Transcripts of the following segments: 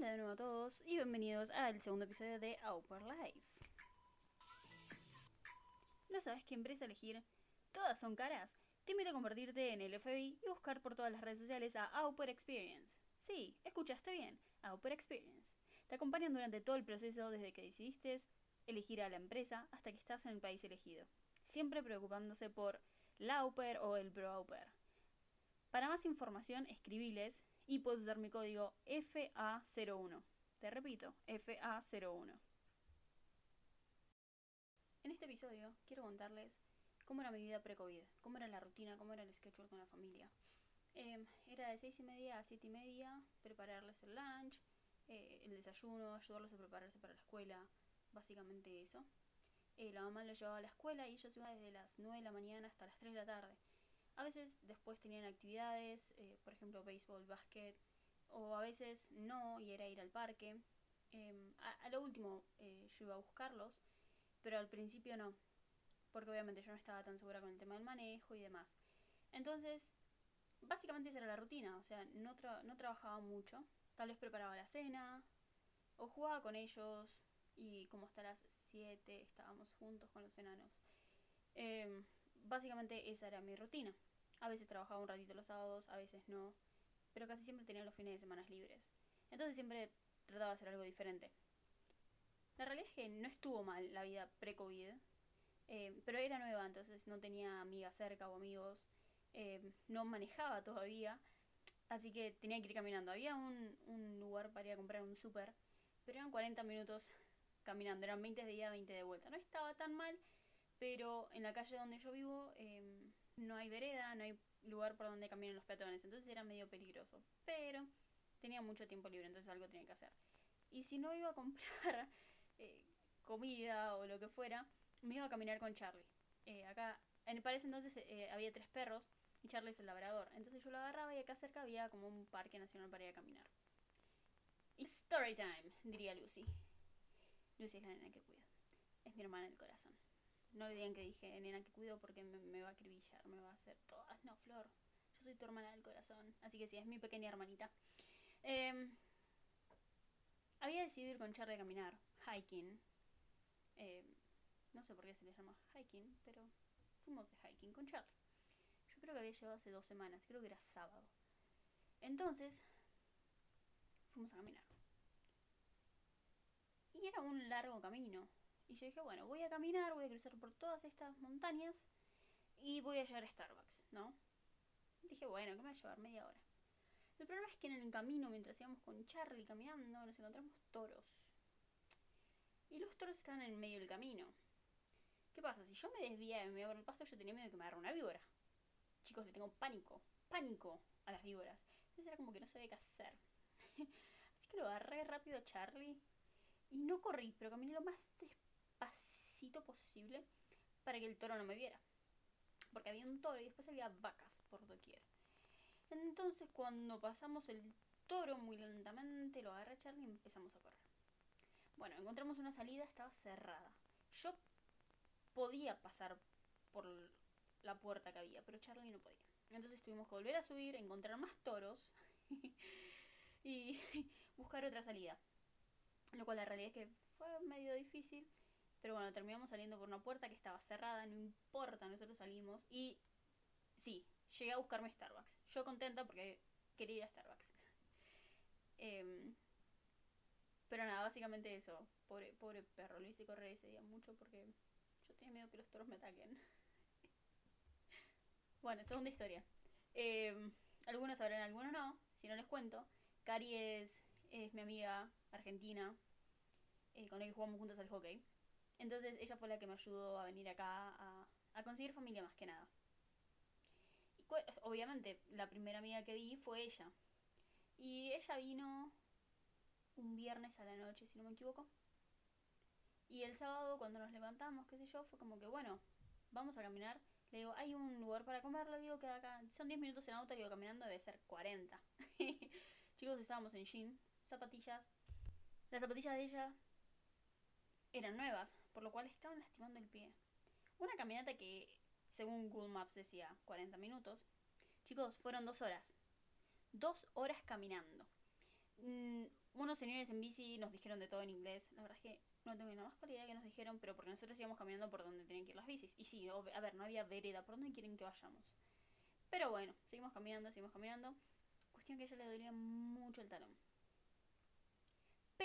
Hola de nuevo a todos y bienvenidos al segundo episodio de Our Life. ¿No sabes qué empresa elegir? Todas son caras. Te invito a convertirte en el FBI y buscar por todas las redes sociales a Auper Experience. Sí, escuchaste bien, Auper Experience. Te acompañan durante todo el proceso desde que decidiste elegir a la empresa hasta que estás en el país elegido. Siempre preocupándose por la Auper o el Pro Auper. Para más información, escribiles y puedes usar mi código FA01. Te repito, FA01. En este episodio quiero contarles cómo era mi vida pre-COVID, cómo era la rutina, cómo era el schedule con la familia. Em, era de 6 y media a 7 y media, prepararles el lunch, eh, el desayuno, ayudarlos a prepararse para la escuela, básicamente eso. Eh, la mamá lo llevaba a la escuela y ellos iban desde las 9 de la mañana hasta las 3 de la tarde. A veces después tenían actividades, eh, por ejemplo béisbol, básquet, o a veces no, y era ir al parque. Em, a, lo último eh, yo iba a buscarlos, pero al principio no, porque obviamente yo no estaba tan segura con el tema del manejo y demás. Entonces, básicamente esa era la rutina, o sea, no, no trabajaba mucho, tal vez preparaba la cena, o jugaba con ellos, y como hasta las 7 estábamos juntos con los enanos. Em, básicamente esa era mi rutina. A veces trabajaba un ratito los sábados, a veces no, pero casi siempre tenía los fines de semana libres. Entonces siempre trataba de hacer algo diferente. La realidad es que no estuvo mal la vida pre-COVID, eh, pero era nueva, entonces no tenía amigas cerca o amigos, eh, no manejaba todavía, así que tenía que ir caminando. Había un, un lugar para ir a comprar un súper, pero eran 40 minutos caminando, eran 20 de ida, 20 de vuelta. No estaba tan mal, pero en la calle donde yo vivo em, no hay vereda, no hay lugar por donde caminan los peatones, entonces era medio peligroso. Pero tenía mucho tiempo libre, entonces algo tenía que hacer. Y si no iba a comprar eh, comida o lo que fuera, me iba a caminar con Charlie. Eh, acá, en, para ese entonces eh, había tres perros y Charlie es el labrador. Entonces yo lo agarraba y acá cerca había como un parque nacional para ir a caminar. Y story time, diría Lucy. Lucy es la nena que cuido. Es mi hermana del corazón. No digan que dije nena que cuido porque me, va a acribillar, me va a hacer todas. No, Flor, yo soy tu hermana del corazón. Así que sí, es mi pequeña hermanita. Em, había decidido ir con Charlie a caminar, hiking. Em, no sé por qué se le llama hiking, pero fuimos de hiking con Charlie. Yo creo que había llegado hace dos semanas, creo que era sábado. Entonces, fuimos a caminar. Y era un largo camino. Y yo dije, bueno, voy a caminar, voy a cruzar por todas estas montañas y voy a llegar a Starbucks, ¿no? Dije, bueno, ¿qué me va a llevar? Media hora. El problema es que en el camino, mientras íbamos con Charlie caminando, nos encontramos toros. Y los toros estaban en medio del camino. ¿Qué pasa? Si yo me desviaba y me iba por el pasto, yo tenía miedo de que me agarre una víbora. Chicos, le tengo pánico, pánico a las víboras. Entonces era como que no sabía qué hacer. Así que lo agarré rápido a Charlie. Y no corrí, pero caminé lo más despacio pasito posible para que el toro no me viera. Porque había un toro y después había vacas por doquier. Entonces cuando pasamos el toro muy lentamente, lo agarré a Charlie y empezamos a correr. Bueno, encontramos una salida, estaba cerrada. Yo podía pasar por la puerta que había, pero Charlie no podía. Entonces tuvimos que volver a subir, encontrar más toros y buscar otra salida. Lo cual la realidad es que fue medio difícil pero bueno, terminamos saliendo por una puerta que estaba cerrada, no importa, nosotros salimos. Y sí, llegué a buscarme Starbucks. Yo contenta porque quería ir a Starbucks. Em, pero nada, básicamente eso. Pobre, pobre perro, lo hice correr ese día mucho porque yo tenía miedo que los toros me ataquen. bueno, segunda historia. Em, algunos sabrán, algunos no. Si no les cuento, Cari es, es mi amiga argentina, eh, con la que jugamos juntas al hockey. Entonces ella fue la que me ayudó a venir acá a, conseguir familia más que nada. Obviamente la primera amiga que vi fue ella. Y ella vino un viernes a la noche, si no me equivoco. Y el sábado cuando nos levantamos, qué sé yo, fue como que bueno, vamos a caminar. Le digo, hay un lugar para comer, le digo que acá son 10 minutos en auto, le digo caminando debe ser 40. Chicos, estábamos en jean, zapatillas. Las zapatillas de ella eran nuevas, por lo cual estaban lastimando el pie. Una caminata que, según Google Maps decía 40 minutos. Chicos, fueron dos horas. Dos horas caminando. Mm, uno señores en bici nos dijeron de todo en inglés. La verdad es que no tengo la más clara idea que nos dijeron, pero porque nosotros íbamos caminando por donde tenían que ir las bicis. Y sí, a ver, no había vereda, ¿por dónde quieren que vayamos? Pero bueno, seguimos caminando, seguimos caminando. Cuestión que a ella le dolía mucho el talón.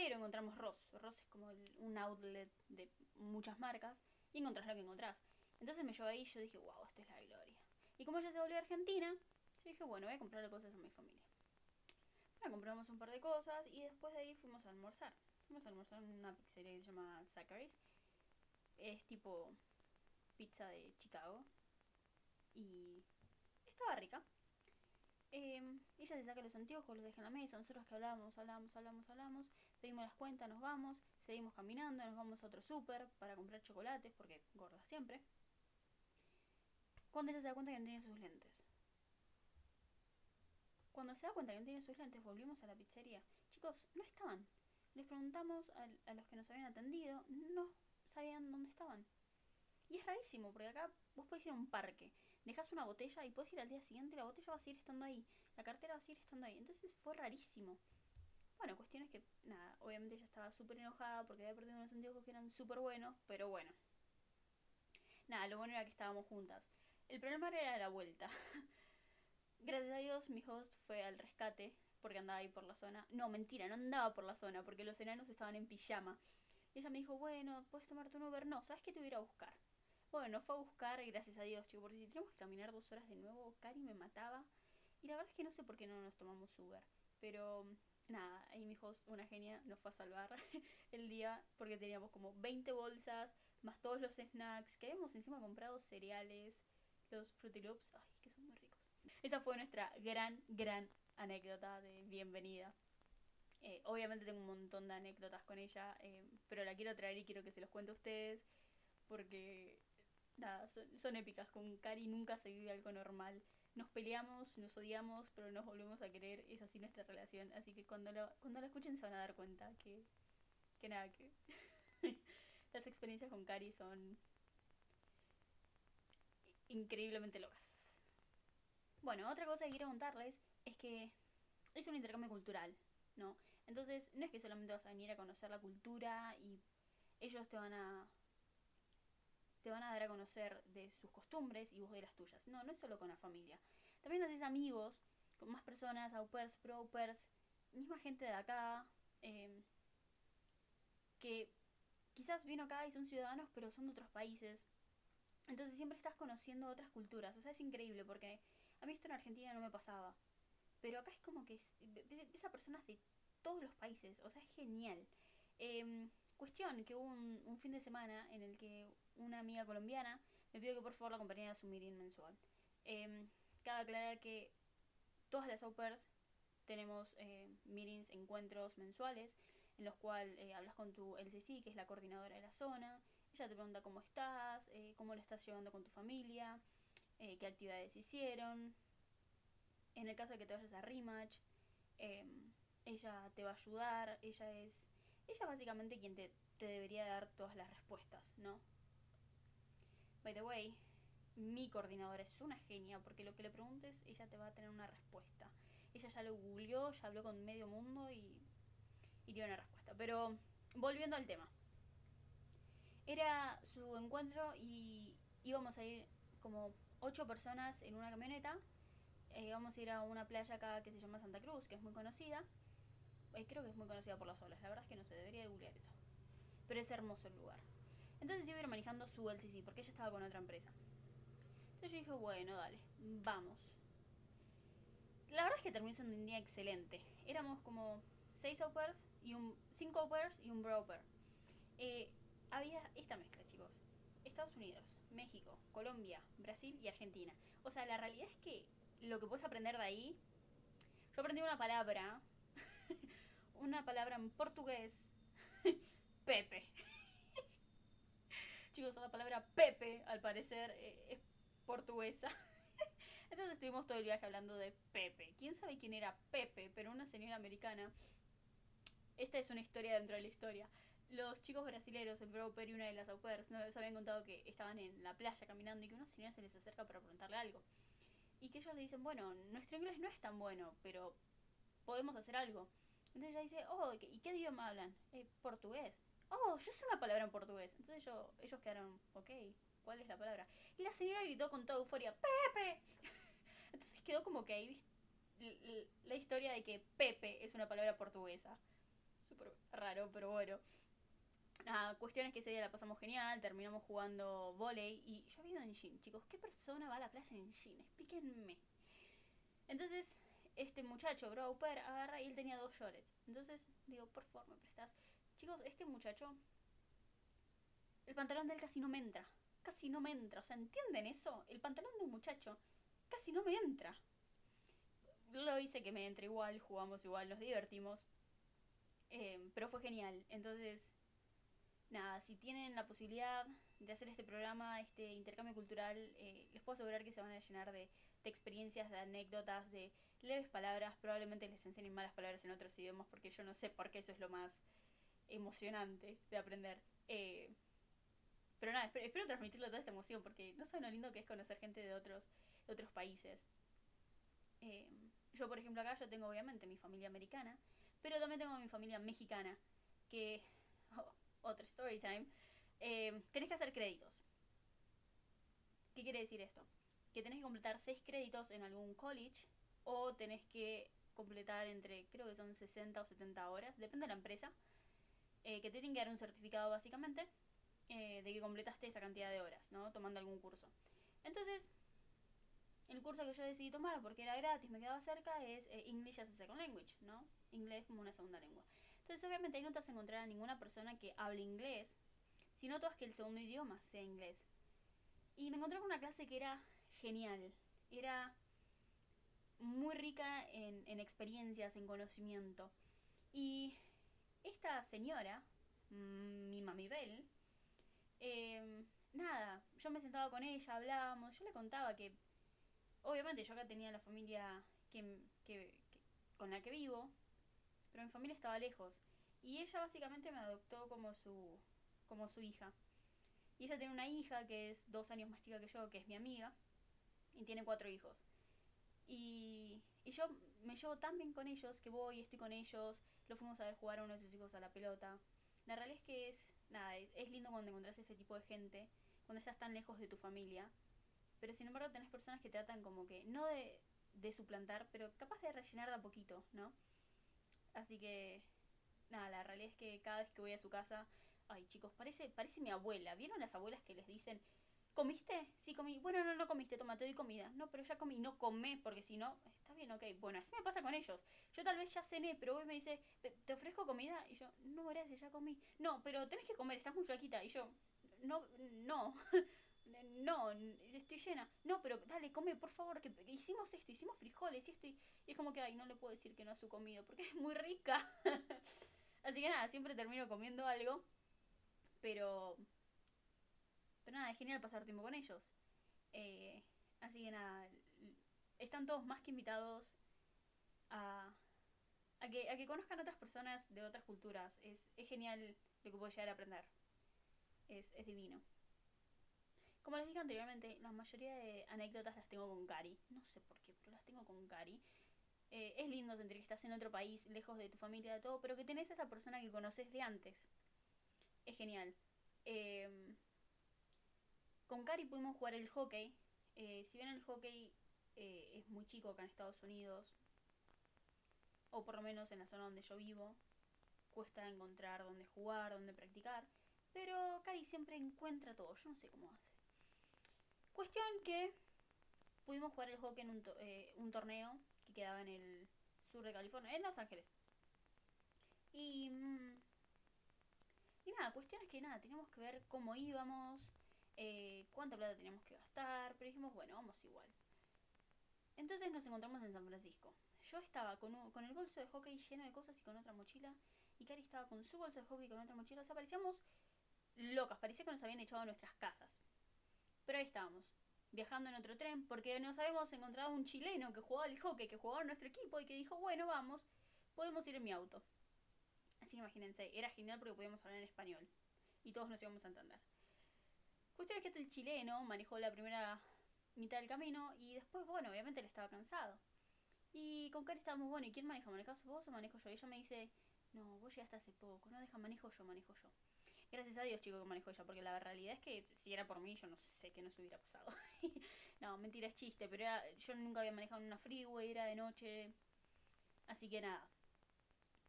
Pero encontramos Ross. Ross es como un outlet de muchas marcas y encontrás lo que encontrás. Entonces me llevó ahí y yo dije, wow, esta es la gloria. Y como ella se volvió a Argentina, yo dije, bueno, voy a comprarle cosas a mi familia. Bueno, compramos un par de cosas y después de ahí fuimos a almorzar. Fuimos a almorzar en una pizzería que se llama Zachary's. Es tipo pizza de Chicago. Y estaba rica. Eh, ella se saca los anteojos, los deja en la mesa. Nosotros que hablamos, hablamos, hablamos, hablamos. Pedimos las cuentas, nos vamos. Seguimos caminando, nos vamos a otro súper para comprar chocolates, porque gorda siempre. Cuando ella se da cuenta que no tiene sus lentes. Cuando se da cuenta que no tiene sus lentes, volvimos a la pizzería. Chicos, no estaban. Les preguntamos a, a los que nos habían atendido, no sabían dónde estaban. Y es rarísimo, porque acá vos podés ir a un parque, dejas una botella y puedes ir al día siguiente y la botella va a seguir estando ahí, la cartera va a seguir estando ahí. Entonces fue rarísimo. Bueno, cuestión es que, nada, obviamente ella estaba súper enojada porque había perdido unos anteojos que eran súper buenos, pero bueno. Nada, lo bueno era que estábamos juntas. El problema era la vuelta. Gracias a Dios, mi host fue al rescate porque andaba ahí por la zona. No, mentira, no andaba por la zona porque los enanos estaban en pijama. Y ella me dijo, bueno, puedes tomarte un Uber. No, ¿sabes qué te voy a ir a buscar? Bueno, fue a buscar, gracias a Dios, chico, porque si teníamos que caminar dos horas de nuevo, Cari me mataba. Y la verdad es que no sé por qué no nos tomamos Uber. Pero nada, ahí mi host, una genia, nos fue a salvar el día porque teníamos como 20 bolsas, más todos los snacks, que habíamos encima comprado cereales, los Fruity Loops, ay, que son muy ricos. Esa fue nuestra gran, gran anécdota de bienvenida. Eh, obviamente tengo un montón de anécdotas con ella, eh, pero la quiero traer y quiero que se los cuente a ustedes porque, nada, son, son épicas. Con Cari nunca se vive algo normal nos peleamos, nos odiamos, pero nos volvemos a querer, es así nuestra relación. Así que cuando lo, cuando lo escuchen se van a dar cuenta que, que nada, que las experiencias con Cari son increíblemente locas. Bueno, otra cosa que quiero contarles es que es un intercambio cultural, ¿no? Entonces, no es que solamente vas a venir a conocer la cultura y ellos te van a te van a dar a conocer de sus costumbres y vos de las tuyas. No, no es solo con la familia. También haces amigos con más personas, au pairs, pro pairs, misma gente de acá, em, que quizás vino acá y son ciudadanos, pero son de otros países. Entonces siempre estás conociendo otras culturas. O sea, es increíble porque a mí esto en Argentina no me pasaba. Pero acá es como que ves a personas de todos los países. O sea, es genial. Eh, Cuestión que hubo un, fin de semana en el que una amiga colombiana me pidió que por favor la acompañara a su meeting mensual. Eh, cabe aclarar que todas las au tenemos eh, meetings, encuentros mensuales, en los cuales eh, hablas con tu LCC, que es la coordinadora de la zona. Ella te pregunta cómo estás, eh, cómo lo estás llevando con tu familia, qué actividades hicieron. En el caso de que te vayas a Rematch, ella te va a ayudar, ella es ella básicamente quien te, te debería dar todas las respuestas, ¿no? By the way, mi coordinadora es una genia porque lo que le preguntes, ella te va a tener una respuesta. Ella ya lo googleó, ya habló con medio mundo y, y tiene una respuesta. Pero volviendo al tema. Era su encuentro y íbamos a ir como ocho personas en una camioneta. Eh, íbamos a ir a una playa acá que se llama Santa Cruz, que es muy conocida. Eh, creo que es muy conocida por las olas. La verdad es que no se debería de googlear eso. Pero es hermoso el lugar. Entonces iba a ir manejando su LCC porque ella estaba con otra empresa. Entonces yo dije, bueno, dale, vamos. La verdad es que terminó siendo un día excelente. Éramos como 6 pairs y un 5 pairs y un broker. Eh, había esta mezcla, chicos. Estados Unidos, México, Colombia, Brasil y Argentina. O sea, la realidad es que lo que puedes aprender de ahí. Yo aprendí una palabra una palabra en portugués. Pepe. Chicos, la palabra Pepe, al parecer, eh, es portuguesa. Entonces estuvimos todo el viaje hablando de Pepe. ¿Quién sabe quién era Pepe? Pero una señora americana. Esta es una historia dentro de la historia. Los chicos brasileños, el broker y una de las au nos habían contado que estaban en la playa caminando y que una señora se les acerca para preguntarle algo. Y que ellos le dicen, bueno, nuestro inglés no es tan bueno, pero podemos hacer algo. Entonces ella dice, oh, ¿y qué idioma hablan? Eh, portugués. Oh, yo sé una palabra en portugués. Entonces yo, ellos quedaron, ok, ¿cuál es la palabra? Y la señora gritó con toda euforia, Pepe. Entonces quedó como que ahí la historia de que Pepe es una palabra portuguesa. Súper raro, pero bueno. Nada, cuestión es que ese día la pasamos genial, terminamos jugando volei y yo había ido en jean, chicos, ¿qué persona va a la playa en jean? Explíquenme. Entonces, este muchacho, Broper, agarra y él tenía dos shorts. Entonces, digo, por favor, me prestas. Chicos, este muchacho, el pantalón de él casi no me entra. Casi no me entra. O sea, ¿entienden eso? El pantalón de un muchacho casi no me entra. Lo hice que me entre igual, jugamos igual, nos divertimos. Eh, pero fue genial. Entonces, nada, si tienen la posibilidad de hacer este programa, este intercambio cultural, eh, les puedo asegurar que se van a llenar de, experiencias, de anécdotas, de leves palabras. Probablemente les enseñen malas palabras en otros idiomas porque yo no sé por qué eso es lo más emocionante de aprender. Eh, pero nada, espero, espero, transmitirle toda esta emoción porque no saben lo lindo que es conocer gente de otros, de otros países. Eh, yo, por ejemplo, acá yo tengo obviamente mi familia americana, pero también tengo mi familia mexicana, que... Oh, otra story time, eh, tenés que hacer créditos. ¿Qué quiere decir esto? Que tenés que completar 6 créditos en algún college o tenés que completar entre, creo que son 60 o 70 horas, depende de la empresa, eh, que te tienen que dar un certificado básicamente eh, de que completaste esa cantidad de horas, ¿no? Tomando algún curso. Entonces, el curso que yo decidí tomar porque era gratis, me quedaba cerca, es English as a Second Language, ¿no? Inglés como una segunda lengua. Entonces, obviamente ahí no te vas a encontrar a ninguna persona que hable inglés, sino todas que el segundo idioma sea inglés. Y me encontré con una clase que era genial, era muy rica en, experiencias, en conocimiento. Y esta señora, mm, mi mami Bell, em, nada, yo me sentaba con ella, hablábamos, yo le contaba que, obviamente yo acá tenía la familia con la que vivo, pero mi familia estaba lejos. Y ella básicamente me adoptó como su, como su hija. Y ella tiene una hija que es dos años más chica que yo, que es mi amiga, y tiene cuatro hijos. Y, y yo me llevo tan bien con ellos que voy, estoy con ellos, lo fuimos a ver jugar a uno de sus hijos a la pelota. La realidad es que es, nada, es, es lindo cuando encontrás este tipo de gente, cuando estás tan lejos de tu familia. Pero sin embargo tenés personas que tratan como que, no de, de suplantar, pero capaz de rellenar de a poquito, ¿no? Así que, nada, la realidad es que cada vez que voy a su casa, ay chicos, parece, parece mi abuela. ¿Vieron las abuelas que les dicen, ¿comiste? Sí, comí. Bueno, no, no comiste, toma, te doy comida. No, pero ya comí, no comé, porque si no, bien, ok. Bueno, así me pasa con ellos. Yo tal vez ya cené, pero hoy me dice, ¿te ofrezco comida? Y yo, no, gracias, ya comí. No, pero tenés que comer, estás muy flaquita. Y yo, no, no. no, estoy llena. No, pero dale, come, por favor, que hicimos esto, hicimos frijoles y esto. Y, es como que, ay, no le puedo decir que no a su comida porque es muy rica. Así que nada, siempre termino comiendo algo. Pero... Pero nada, es genial pasar tiempo con ellos. Eh, así que nada, están todos más que invitados a, a, que, a que conozcan otras personas de otras culturas. Es, es genial lo que puedo llegar a aprender. Es, es divino. Como les dije anteriormente, la mayoría de anécdotas las tengo con Cari. No sé por qué, pero las tengo con Cari. Eh, es lindo sentir que estás en otro país, lejos de tu familia, de todo, pero que tenés a esa persona que conoces de antes. Es genial. Em, con Cari pudimos jugar el hockey. Eh, si bien el hockey eh, es muy chico acá en Estados Unidos, o por lo menos en la zona donde yo vivo, cuesta encontrar dónde jugar, dónde practicar, pero Cari siempre encuentra todo. Yo no sé cómo hace. Cuestión que pudimos jugar el hockey en un, eh, un torneo que quedaba en el sur de California, en Los Ángeles. Y, mm, y nada, cuestión es que nada, teníamos que ver cómo íbamos, eh, cuánta plata teníamos que gastar, pero dijimos, bueno, vamos igual. Entonces nos encontramos en San Francisco. Yo estaba con, con el bolso de hockey lleno de cosas y con otra mochila. Y Cari estaba con su bolso de hockey y con otra mochila. O sea, parecíamos locas. Parecía que nos habían echado a nuestras casas. Pero ahí estábamos, viajando en otro tren, porque nos habíamos encontrado un chileno que jugaba al hockey, que jugaba en nuestro equipo y que dijo, bueno, vamos, podemos ir en mi auto. Así que imagínense, era genial porque podíamos hablar en español. Y todos nos íbamos a entender. Cuestión es que este el chileno manejó la primera mitad del camino y después, bueno, obviamente él estaba cansado. Y con Cari estábamos, bueno, ¿y quién maneja? ¿Manejas vos o manejo yo? Y ella me dice, no, vos llegaste hace poco, no deja, manejo yo, manejo yo. Gracias a Dios, chico, que manejo ella, porque la realidad es que si era por mí, yo no sé qué nos hubiera pasado. no, mentira, es chiste, pero era, yo nunca había manejado en una freeway, era de noche. Así que nada.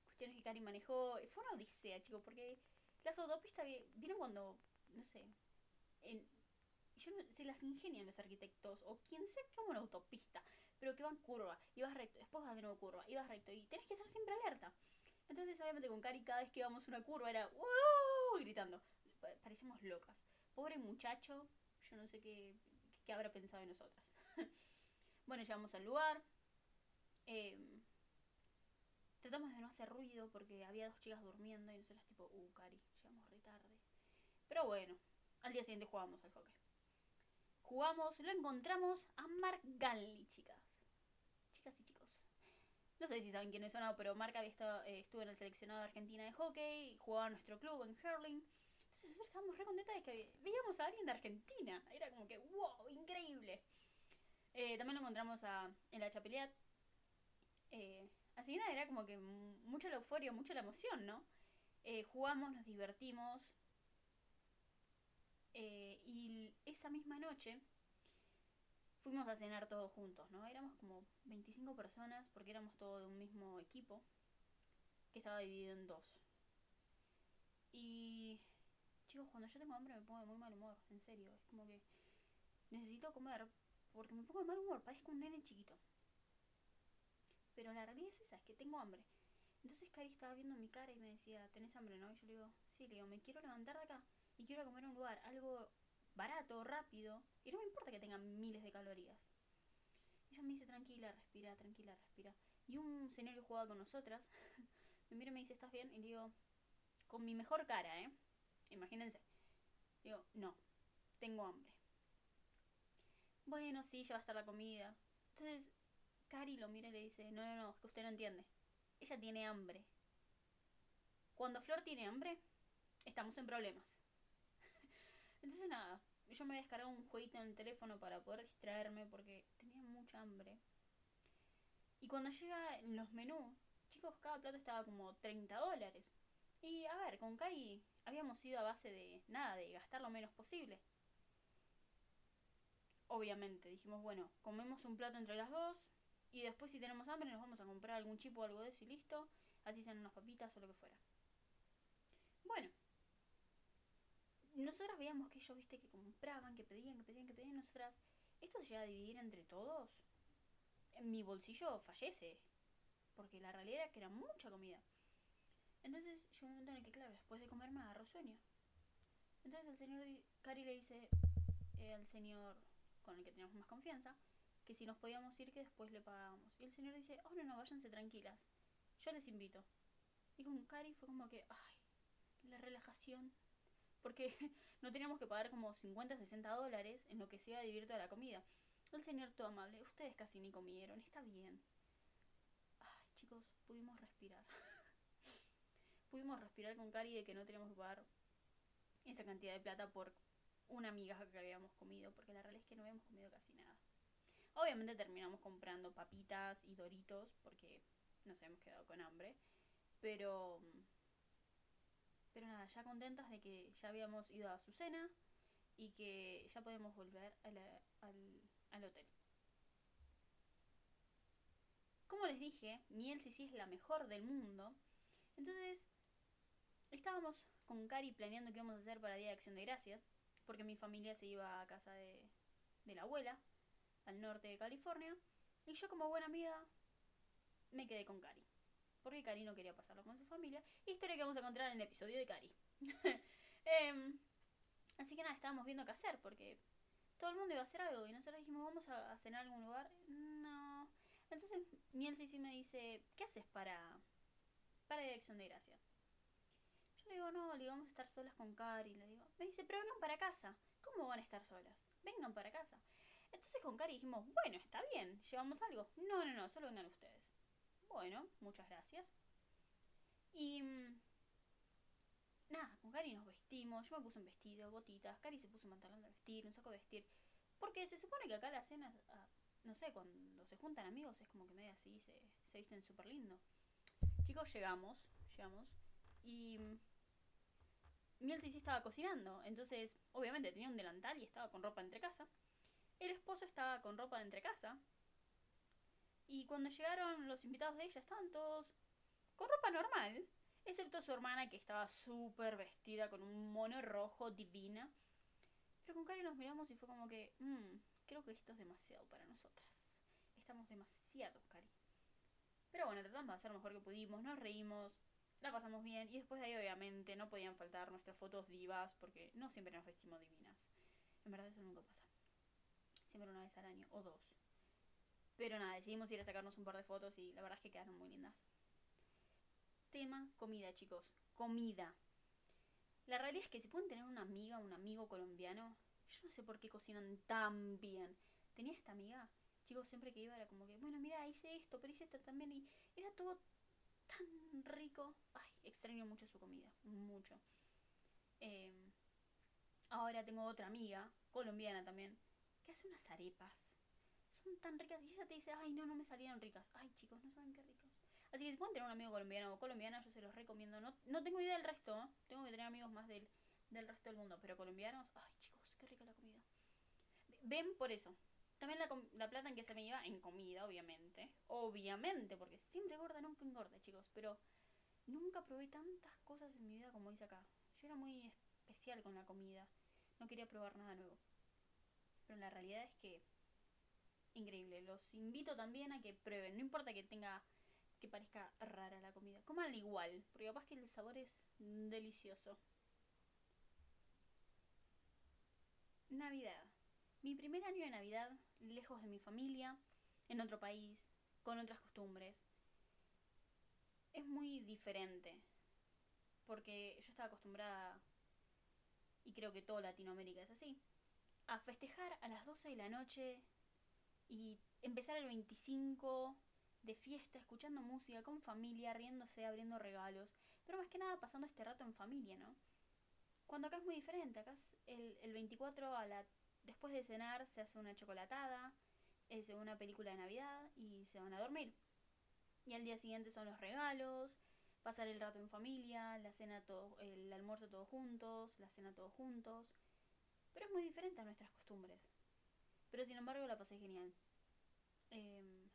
Cuestiones que Cari manejó. Fue una odisea, chicos, porque las autopistas, ¿vieron cuando, no sé, en, yo no, se las ingenian los arquitectos o quien sea que una autopista, pero que van curva, y vas recto, después vas de nuevo curva, y vas recto, y tenés que estar siempre alerta. Entonces, obviamente, con Cari, cada vez que íbamos una curva era gritando. Parecemos locas. Pobre muchacho, yo no sé qué, qué habrá pensado de nosotras. bueno, llegamos al lugar. Em, tratamos de no hacer ruido porque había dos chicas durmiendo y nosotras, tipo, uh, Cari, llegamos re tarde. Pero bueno, al día siguiente jugamos al hockey. Jugamos, lo encontramos a Mark Ganley, chicas. Chicas y chicos. No sé si saben quiénes son, pero Mark había estado, eh, estuvo en el seleccionado de Argentina de hockey, jugaba en nuestro club en hurling. Entonces nosotros estábamos re contentas de que veíamos a alguien de Argentina. Era como que, wow, increíble. Eh, también lo encontramos a, en la Chapeliat. Eh, así que nada, era como que mucha la euforia, mucha la emoción, ¿no? jugamos, nos divertimos. Y esa misma noche fuimos a cenar todos juntos, ¿no? Éramos como 25 personas porque éramos todos de un mismo equipo que estaba dividido en dos. Y chicos, cuando yo tengo hambre me pongo de muy mal humor, en serio, es como que necesito comer porque me pongo de mal humor, parezco un nene chiquito. Pero la realidad es esa, es que tengo hambre. Entonces Cari estaba viendo mi cara y me decía, ¿tenés hambre, no? Y yo le digo, sí, le digo, me quiero levantar de acá y quiero comer un lugar, algo barato, rápido, y no me importa que tengan miles de calorías. Ella me dice, tranquila, respira, tranquila, respira. Y un señor que jugaba con nosotras me mira y me dice, ¿estás bien? Y le digo, con mi mejor cara, ¿eh? Imagínense. Digo, no, tengo hambre. Bueno, sí, ya va a estar la comida. Entonces, Cari lo mira y le dice, no, no, no, es que usted no entiende. Ella tiene hambre. Cuando Flor tiene hambre, estamos en problemas. Entonces nada, yo me había descargado un jueguito en el teléfono para poder distraerme porque tenía mucha hambre. Y cuando llega en los menús, chicos, cada plato estaba como 30 dólares. Y a ver, con Cari habíamos ido a base de nada, de gastar lo menos posible. Obviamente, dijimos, bueno, comemos un plato entre las dos y después si tenemos hambre nos vamos a comprar algún chip o algo de eso y listo. Así sean unas papitas o lo que fuera. Bueno, nosotras veíamos que ellos, viste, que compraban, que pedían, que pedían, que pedían. Nosotras, esto se llega a dividir entre todos. En mi bolsillo fallece. Porque la realidad era que era mucha comida. Entonces llegó un momento en el que, claro, después de comer me agarró sueño. Entonces el señor Cari le dice eh, al señor con el que teníamos más confianza que si nos podíamos ir que después le pagábamos. Y el señor dice, oh no, no, váyanse tranquilas. Yo les invito. Y con Cari fue como que, ay, la relajación porque no teníamos que pagar como 50, 60 dólares en lo que se iba a dividir toda la comida. El señor todo amable, ustedes casi ni comieron, está bien. Ay, chicos, pudimos respirar. pudimos respirar con Cari de que no teníamos que pagar esa cantidad de plata por una migaja que habíamos comido, porque la realidad es que no habíamos comido casi nada. Obviamente terminamos comprando papitas y doritos porque nos habíamos quedado con hambre, pero pero nada, ya contentas de que ya habíamos ido a su cena y que ya podemos volver al, al, hotel. Como les dije, Miel sí es la mejor del mundo. Entonces, estábamos con Cari planeando qué íbamos a hacer para Día de Acción de Gracias, porque mi familia se iba a casa de, de la abuela, al norte de California, y yo como buena amiga me quedé con Cari porque Cari no quería pasarlo con su familia. Historia que vamos a encontrar en el episodio de Cari. Em, así que nada, estábamos viendo qué hacer, porque todo el mundo iba a hacer algo y nosotros dijimos, vamos a, cenar en algún lugar. No. Entonces Miel sí me dice, ¿qué haces para, para Dirección de Gracia? Yo le digo, no, le vamos a estar solas con Cari. Le digo, me dice, pero vengan para casa. ¿Cómo van a estar solas? Vengan para casa. Entonces con Cari dijimos, bueno, está bien, llevamos algo. No, no, no, solo vengan ustedes. Bueno, muchas gracias. Y mm, nada, con Cari nos vestimos. Yo me puse un vestido, botitas. Cari se puso un pantalón de vestir, un saco de vestir. Porque se supone que acá la cena, ah, no sé, cuando se juntan amigos es como que medio así, se, se visten súper lindo. Chicos, llegamos, llegamos, y Miel sí estaba cocinando, entonces obviamente tenía un delantal y estaba con ropa entre casa. El esposo estaba con ropa de entre casa. Y cuando llegaron los invitados de ella, estaban todos con ropa normal, excepto su hermana que estaba súper vestida con un mono rojo divina. Pero con Cari nos miramos y fue como que, mmm, creo que esto es demasiado para nosotras. Estamos demasiado, Cari. Pero bueno, tratamos de hacer lo mejor que pudimos, nos reímos, la pasamos bien y después de ahí obviamente no podían faltar nuestras fotos divas porque no siempre nos vestimos divinas. En verdad eso nunca pasa. Siempre una vez al año o dos. Pero nada, decidimos ir a sacarnos un par de fotos y la verdad es que quedaron muy lindas. Tema comida, chicos. Comida. La realidad es que si pueden tener una amiga, un amigo colombiano, yo no sé por qué cocinan tan bien. Tenía esta amiga, chicos, siempre que iba era como que, bueno, mira, hice esto, pero hice esto también y era todo tan rico. Ay, extraño mucho su comida, mucho. Em, ahora tengo otra amiga, colombiana también, que hace unas arepas. Tan ricas y ella te dice, ay, no, no me salieron ricas. Ay, chicos, no saben qué ricos. Así que si pueden tener un amigo colombiano o colombiana, yo se los recomiendo. No, no tengo idea del resto, ¿eh? tengo que tener amigos más del, del resto del mundo, pero colombianos, ay, chicos, qué rica la comida. Ven por eso. También la, la, plata en que se me iba en comida, obviamente. Obviamente, porque siempre gorda, nunca engorda, chicos. Pero nunca probé tantas cosas en mi vida como hice acá. Yo era muy especial con la comida. No quería probar nada nuevo. Pero la realidad es que increíble. Los invito también a que prueben. No importa que tenga que parezca rara la comida. Coman igual, porque capaz que el sabor es delicioso. Navidad. Mi primer año de Navidad, lejos de mi familia, en otro país, con otras costumbres, es muy diferente. Porque yo estaba acostumbrada, y creo que toda Latinoamérica es así, a festejar a las 12 de la noche y empezar el 25 de fiesta, escuchando música, con familia, riéndose, abriendo regalos, pero más que nada pasando este rato en familia, ¿no? Cuando acá es muy diferente, acá el, el 24 a la Después de cenar se hace una chocolatada, es una película de Navidad y se van a dormir. Y al día siguiente son los regalos, pasar el rato en familia, la cena todo, el almuerzo todos juntos, la cena todos juntos. Pero es muy diferente a nuestras costumbres. Pero sin embargo la pasé genial. Em,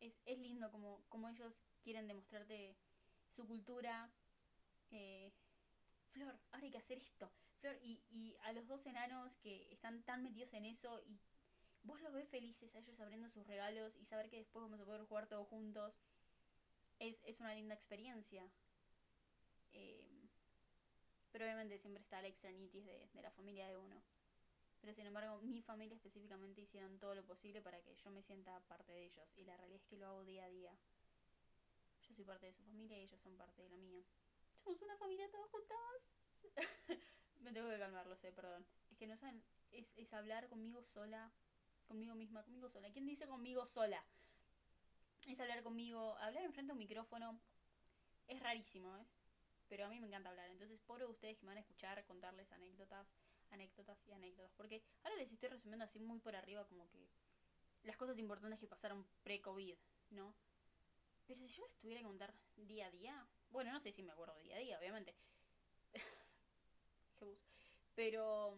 es, es, lindo como, como ellos quieren demostrarte su cultura. Eh, Flor, ahora hay que hacer esto. Flor, y, y a los dos enanos que están tan metidos en eso y vos los ves felices a ellos abriendo sus regalos y saber que después vamos a poder jugar todos juntos, es, es una linda experiencia. Eh, pero obviamente siempre está la extranitis de, de la familia de uno. Pero sin embargo, mi familia específicamente hicieron todo lo posible para que yo me sienta parte de ellos. Y la realidad es que lo hago día a día. Yo soy parte de su familia y ellos son parte de la mía. Somos una familia todos juntos. Me tengo que calmar, lo sé, perdón. Es que no saben, es, es hablar conmigo sola, conmigo misma, conmigo sola. ¿Quién dice conmigo sola? Es hablar conmigo, hablar enfrente a un micrófono es rarísimo, ¿eh? Pero a mí me encanta hablar. Entonces, por ustedes que me van a escuchar contarles anécdotas, anécdotas y anécdotas. Porque ahora les estoy resumiendo así muy por arriba como que las cosas importantes que pasaron pre-COVID, ¿no? Pero si yo les tuviera que contar día a día, bueno, no sé si me acuerdo día a día, obviamente. Pero.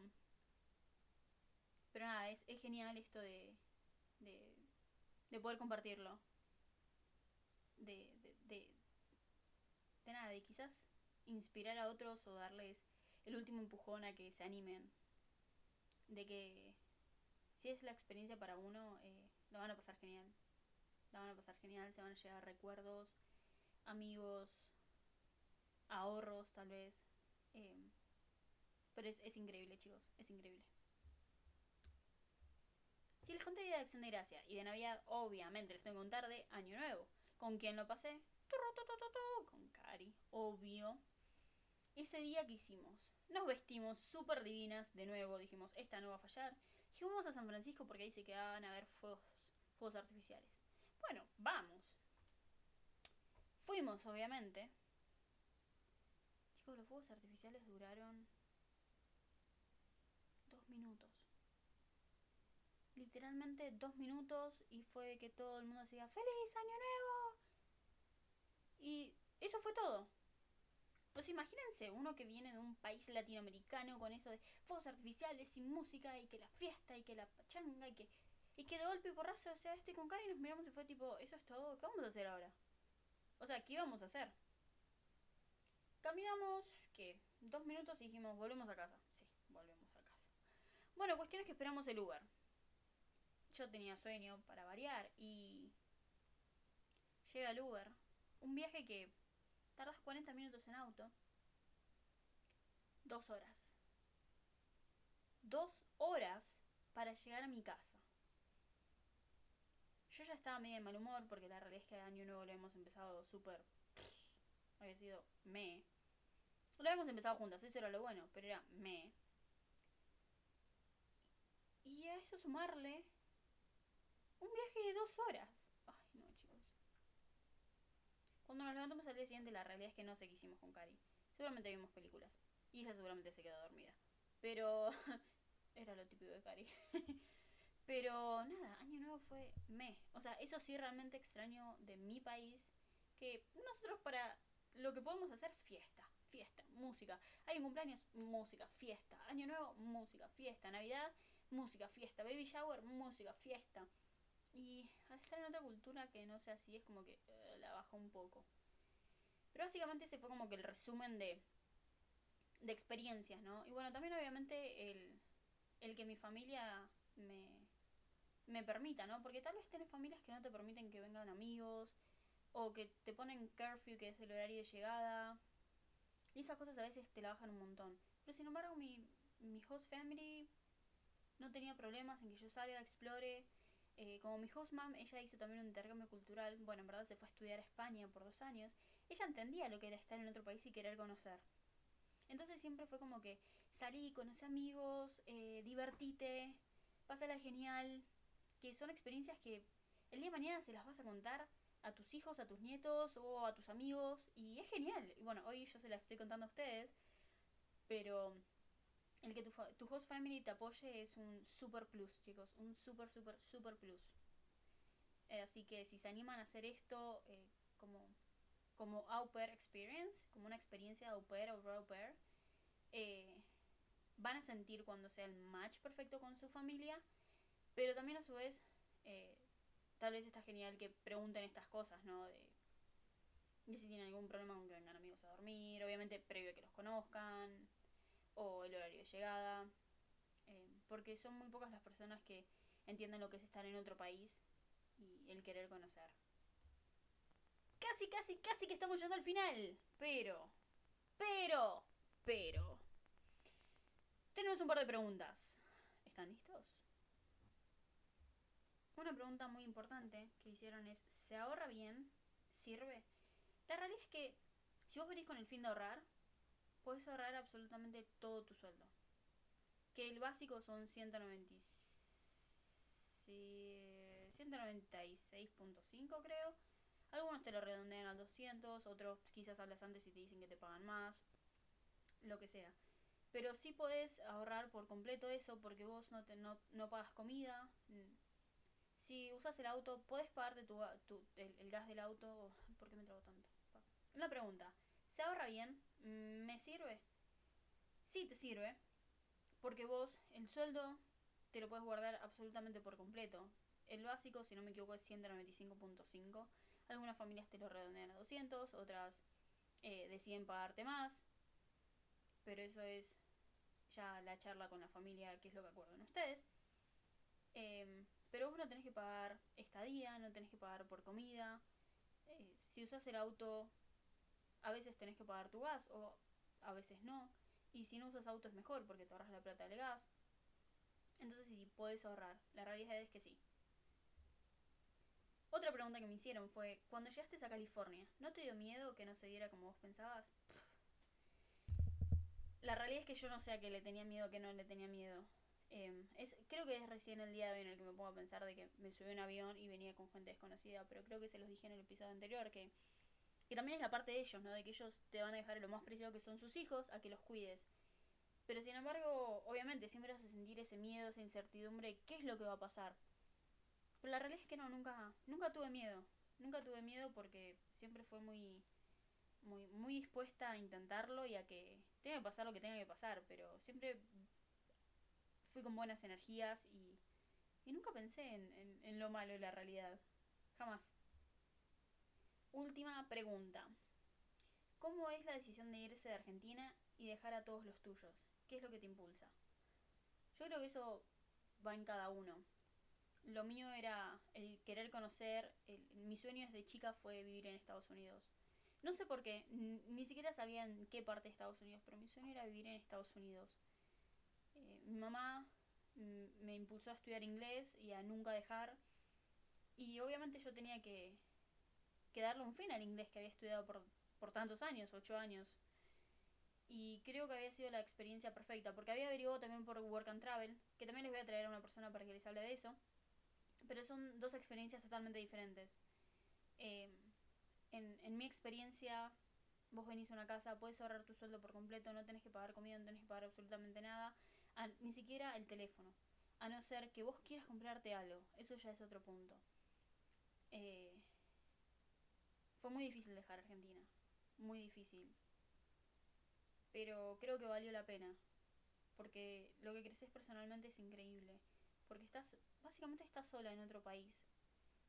Pero nada, es, es genial esto de, de. de poder compartirlo. De, de, de. de nada, de quizás inspirar a otros o darles el último empujón a que se animen. De que si es la experiencia para uno, eh, la van a pasar genial. La van a pasar genial, se van a llegar recuerdos, amigos, ahorros tal vez. Eh, pero es, es increíble, chicos, es increíble. Si les conté de Acción de Gracia y de Navidad, obviamente les tengo que contar de Año Nuevo. ¿Con quién lo pasé? Con Cari, obvio. Ese día que hicimos, nos vestimos súper divinas, de nuevo dijimos, esta no va a fallar. Dijimos a San Francisco porque ahí se quedaban a ver fuegos, fuegos artificiales. Bueno, vamos. Fuimos, obviamente. Chicos, los fuegos artificiales duraron minutos. literalmente dos minutos y fue que todo el mundo decía ¡Feliz Año Nuevo! Y eso fue todo. Pues imagínense uno que viene de un país latinoamericano con eso de fuegos artificiales y música y que la fiesta y que la pachanga y que, y que de golpe y porrazo, o sea, estoy con cara y nos miramos y fue tipo, eso es todo, ¿qué vamos a hacer ahora? O sea, ¿qué vamos a hacer? Caminamos, ¿qué? Dos minutos y dijimos, volvemos a casa. Sí, volvemos a casa. Bueno, cuestión es que esperamos el Uber. Yo tenía sueño para variar y llega el Uber. Un viaje que tardas 40 minutos en auto. Dos horas. Dos horas para llegar a mi casa. Yo ya estaba medio de mal humor porque la realidad es que el año nuevo lo hemos empezado súper... Había sido me. Lo habíamos empezado juntas, eso era lo bueno, pero era me. Y a eso sumarle un viaje de dos horas. Cuando nos levantamos al día siguiente, la realidad es que no sé qué hicimos con Cari. Seguramente vimos películas. Y ella seguramente se quedó dormida. Pero. era lo típico de Cari. Pero nada, Año Nuevo fue me. O sea, eso sí realmente extraño de mi país. Que nosotros para lo que podemos hacer, fiesta, fiesta, música. Hay cumpleaños, música, fiesta. Año Nuevo, música, fiesta. Navidad, música, fiesta. Baby shower, música, fiesta. Y al estar en otra cultura que no sea así, es como que uh, la baja un poco. Pero básicamente ese fue como que el resumen de, de experiencias, ¿no? Y bueno, también obviamente el, el que mi familia me, me permita, ¿no? Porque tal vez tenés familias que no te permiten que vengan amigos, o que te ponen curfew, que es el horario de llegada. Y esas cosas a veces te la bajan un montón. Pero sin embargo, mi, mi host family no tenía problemas en que yo salga, explore. Eh, como mi host mom, ella hizo también un intercambio cultural. Bueno, en verdad se fue a estudiar a España por dos años. Ella entendía lo que era estar en otro país y querer conocer. Entonces siempre fue como que salí, conocí amigos, eh, divertite, pásala genial. Que son experiencias que el día de mañana se las vas a contar a tus hijos, a tus nietos o a tus amigos. Y es genial. Y bueno, hoy yo se las estoy contando a ustedes. Pero el que tu, tu host family te apoye es un super plus, chicos. Un super, super, super plus. Eh, así que si se animan a hacer esto eh, como, como au pair experience, como una experiencia de au pair o au pair, eh, van a sentir cuando sea el match perfecto con su familia. Pero también a su vez tal vez está genial que pregunten estas cosas, ¿no? De, si tienen algún problema con que vengan amigos a dormir, obviamente previo a que los conozcan, o el horario de llegada, eh, porque son muy pocas las personas que entienden lo que es estar en otro país y el querer conocer. Casi, casi, casi que estamos llegando al final, pero, pero, pero... Tenemos un par de preguntas. ¿Están listos? Una pregunta muy importante que hicieron es, ¿se ahorra bien? ¿Sirve? La realidad es que si vos venís con el fin de ahorrar, puedes ahorrar absolutamente todo tu sueldo. Que el básico son 196.5 creo. Algunos te lo redondean a 200, otros quizás hablas antes y te dicen que te pagan más, lo que sea. Pero sí podés ahorrar por completo eso porque vos no, te, no, no pagas comida, si usas el auto, ¿puedes pagarte tu, el, gas del auto? ¿Por qué me trago tanto? Una pregunta. ¿Se ahorra bien? ¿Me sirve? Sí, te sirve. Porque vos el sueldo te lo puedes guardar absolutamente por completo. El básico, si no me equivoco, es 195.5. Algunas familias te lo redondean a 200, otras eh, deciden pagarte más. Pero eso es ya la charla con la familia, que es lo que acuerdan ustedes. Eh, pero vos no tenés que pagar estadía, no tenés que pagar por comida. Eh, si usas el auto, a veces tenés que pagar tu gas o a veces no. Y si no usas auto es mejor porque te ahorras la plata del gas. Entonces sí, puedes ahorrar. La realidad es que sí. Otra pregunta que me hicieron fue, cuando llegaste a California, ¿no te dio miedo que no se diera como vos pensabas? La realidad es que yo no sé a qué le tenía miedo, a qué no le tenía miedo. Em, es, creo que es recién el día de hoy en el que me pongo a pensar de que me subí a un avión y venía con gente desconocida, pero creo que se los dije en el episodio anterior, que, que también es la parte de ellos, ¿no? De que ellos te van a dejar lo más preciado que son sus hijos a que los cuides. Pero sin embargo, obviamente siempre vas a sentir ese miedo, esa incertidumbre, ¿qué es lo que va a pasar? Pero la realidad es que no, nunca, nunca tuve miedo. Nunca tuve miedo porque siempre fue muy, muy, muy dispuesta a intentarlo y a que tenga que pasar lo que tenga que pasar. Pero siempre fui con buenas energías y, y nunca pensé en, en lo malo de la realidad. Jamás. Última pregunta. ¿Cómo es la decisión de irse de Argentina y dejar a todos los tuyos? ¿Qué es lo que te impulsa? Yo creo que eso va en cada uno. Lo mío era el querer conocer, mi sueño desde chica fue vivir en Estados Unidos. No sé por qué, ni siquiera sabía en qué parte de Estados Unidos, pero mi sueño era vivir en Estados Unidos. Eh, mi mamá me impulsó a estudiar inglés y a nunca dejar. Y obviamente yo tenía que, que darle un fin al inglés que había estudiado por, por tantos años, ocho años. Y creo que había sido la experiencia perfecta, porque había averiguado también por Work and Travel, que también les voy a traer a una persona para que les hable de eso. Pero son dos experiencias totalmente diferentes. Em, en, en mi experiencia, vos venís a una casa, puedes ahorrar tu sueldo por completo, no tenés que pagar comida, no tenés que pagar absolutamente nada, ni siquiera el teléfono. A no ser que vos quieras comprarte algo, eso ya es otro punto. Eh, fue muy difícil dejar Argentina, muy difícil. Pero creo que valió la pena, porque lo que creces personalmente es increíble, porque estás, básicamente estás sola en otro país.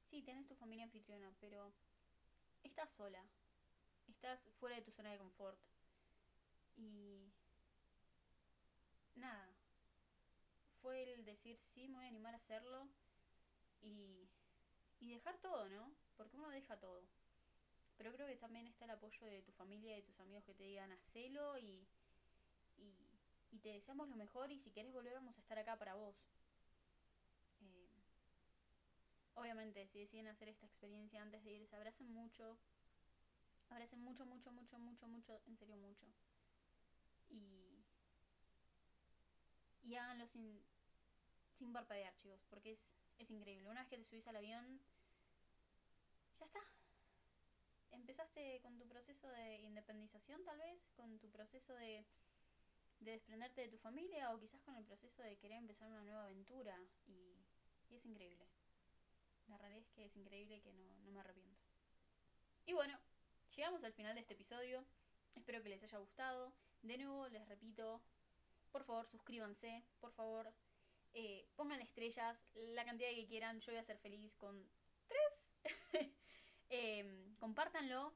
Sí, tenés tu familia anfitriona, pero estás sola, estás fuera de tu zona de confort. Y nada, fue el decir sí, me voy a animar a hacerlo y, y dejar todo, ¿no? Porque uno deja todo. Pero creo que también está el apoyo de tu familia y de tus amigos que te digan hacelo y, y, te deseamos lo mejor y si quieres volver vamos a estar acá para vos. Eh, obviamente, si deciden hacer esta experiencia antes de irse, abracen mucho. Abracen mucho, mucho, mucho, mucho, mucho, en serio mucho. Y, y háganlo sin, sin parpadear, chicos, porque es, es increíble. Una vez que te subís al avión, ya está, empezaste con tu proceso de independización tal vez, con tu proceso de, de desprenderte de tu familia o quizás con el proceso de querer empezar una nueva aventura y, es increíble. La realidad es que es increíble que no, no me arrepiento. Y bueno, llegamos al final de este episodio. Espero que les haya gustado. De nuevo les repito, por favor suscríbanse, por favor eh, pongan estrellas, la cantidad que quieran, yo voy a ser feliz con. Em, compártanlo,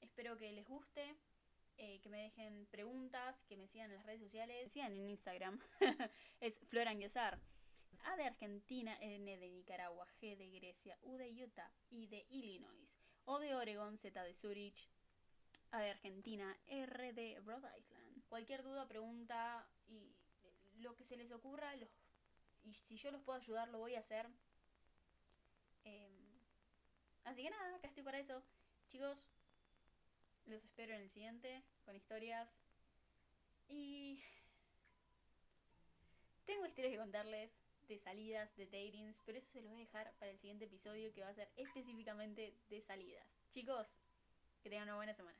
espero que les guste, eh, que me dejen preguntas, que me sigan en las redes sociales, me sigan en Instagram, es Floranguiosar. A de Argentina, N de Nicaragua, G de Grecia, U de Utah, I de Illinois, O de Oregon, Z de Zurich, A de Argentina, R de Rhode Island. Cualquier duda, pregunta y lo que se les ocurra, y si yo los puedo ayudar, lo voy a hacer. Así que nada, acá estoy para eso. Chicos, los espero en el siguiente con historias. Y tengo historias que contarles de salidas, de datings, pero eso se los voy a dejar para el siguiente episodio que va a ser específicamente de salidas. Chicos, que tengan una buena semana.